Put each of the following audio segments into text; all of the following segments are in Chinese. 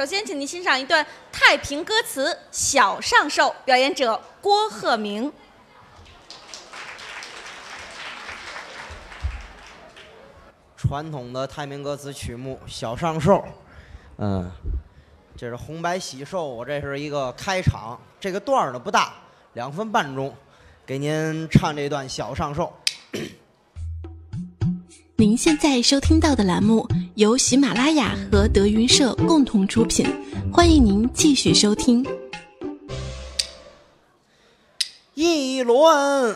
首先，请您欣赏一段太平歌词《小上寿》，表演者郭鹤鸣。传统的太平歌词曲目《小上寿》，嗯，这是红白喜寿，我这是一个开场，这个段儿呢不大，两分半钟，给您唱这段《小上寿》。您现在收听到的栏目由喜马拉雅和德云社共同出品，欢迎您继续收听。一轮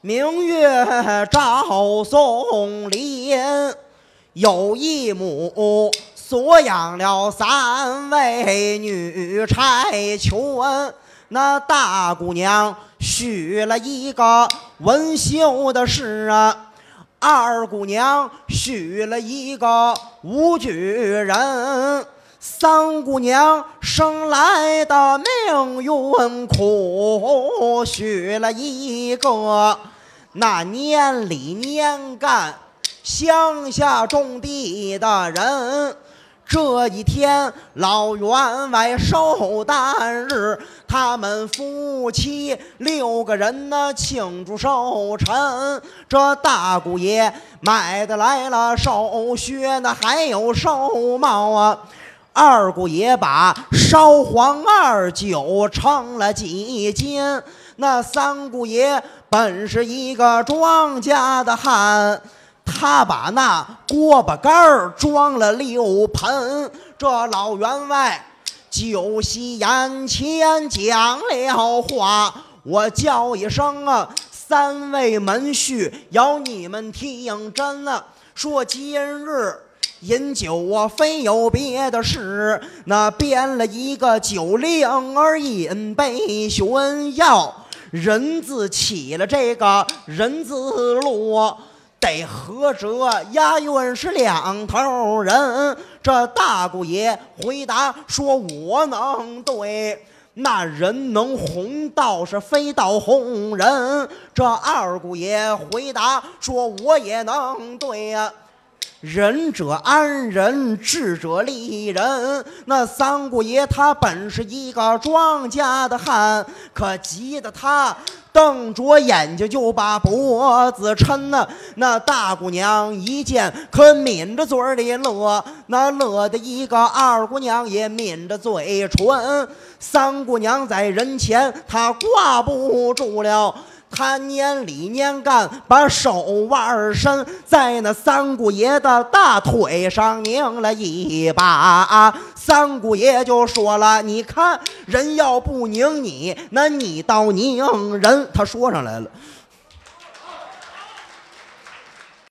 明月照松林，有一母所养了三位女钗裙。那大姑娘许了一个文秀的事啊。二姑娘许了一个武举人，三姑娘生来的命运苦，许了一个那年里年干乡下种地的人。这一天，老员外寿诞日，他们夫妻六个人呢庆祝寿辰。这大姑爷买的来了寿靴，那还有寿帽啊。二姑爷把烧黄二酒称了几斤。那三姑爷本是一个庄稼的汉。他把那锅巴盖儿装了六盆，这老员外酒席眼前讲了话，我叫一声啊，三位门婿要你们听真啊，说今日饮酒啊，非有别的事，那编了一个酒令儿饮杯炫耀，人字起了这个人字落。得合辙，押运是两头人。这大姑爷回答说：“我能对，那人能红道是非到红人。”这二姑爷回答说：“我也能对呀。”仁者安人，智者利人。那三姑爷他本是一个庄稼的汉，可急得他瞪着眼睛就把脖子抻呐。那大姑娘一见，可抿着嘴里乐，那乐的一个二姑娘也抿着嘴唇。三姑娘在人前，她挂不住了。他年里年干，把手腕伸在那三姑爷的大腿上拧了一把。啊三姑爷就说了：“你看人要不拧你，那你倒拧人。”他说上来了。